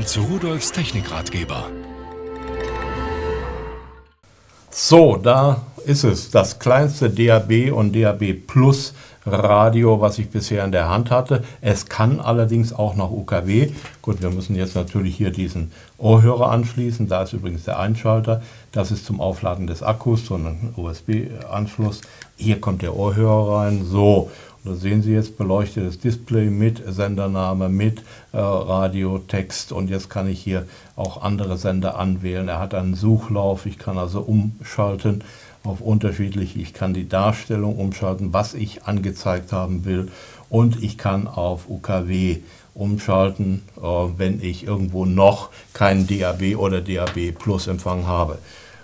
willkommen zu Rudolfs Technikratgeber. So, da ist es, das kleinste DAB und DAB Plus Radio, was ich bisher in der Hand hatte. Es kann allerdings auch noch UKW. Gut, wir müssen jetzt natürlich hier diesen Ohrhörer anschließen. Da ist übrigens der Einschalter. Das ist zum Aufladen des Akkus, so ein USB-Anschluss. Hier kommt der Ohrhörer rein. So, und da sehen Sie jetzt beleuchtetes Display mit Sendername, mit äh, Radiotext und jetzt kann ich hier auch andere Sender anwählen. Er hat einen Suchlauf, ich kann also umschalten auf unterschiedliche. Ich kann die Darstellung umschalten, was ich angezeigt haben will. Und ich kann auf UKW umschalten, äh, wenn ich irgendwo noch keinen DAB oder DAB Plus Empfang habe.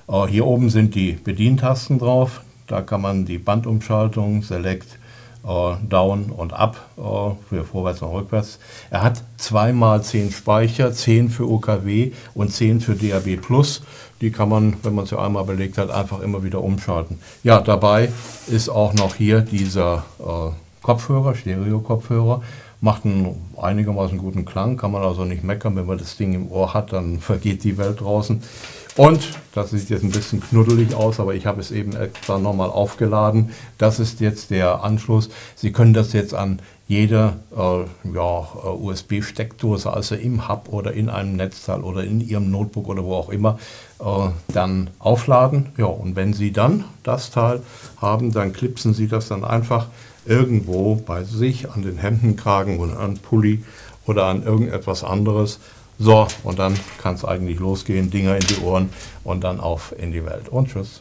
Äh, hier oben sind die Bedientasten drauf. Da kann man die Bandumschaltung, Select, Down und Up äh, für vorwärts und rückwärts. Er hat zweimal 10 Speicher, 10 für UKW und 10 für DAB. Die kann man, wenn man sie einmal belegt hat, einfach immer wieder umschalten. Ja, dabei ist auch noch hier dieser äh, Kopfhörer, Stereo-Kopfhörer. Macht einen einigermaßen guten Klang, kann man also nicht meckern. Wenn man das Ding im Ohr hat, dann vergeht die Welt draußen. Und, das sieht jetzt ein bisschen knuddelig aus, aber ich habe es eben extra nochmal aufgeladen. Das ist jetzt der Anschluss. Sie können das jetzt an jede äh, ja, äh, USB-Steckdose, also im Hub oder in einem Netzteil oder in Ihrem Notebook oder wo auch immer, äh, dann aufladen. Ja, und wenn Sie dann das Teil haben, dann klipsen Sie das dann einfach irgendwo bei sich an den Hemdenkragen oder an Pulli oder an irgendetwas anderes so, und dann kann es eigentlich losgehen, Dinger in die Ohren und dann auf in die Welt. Und tschüss.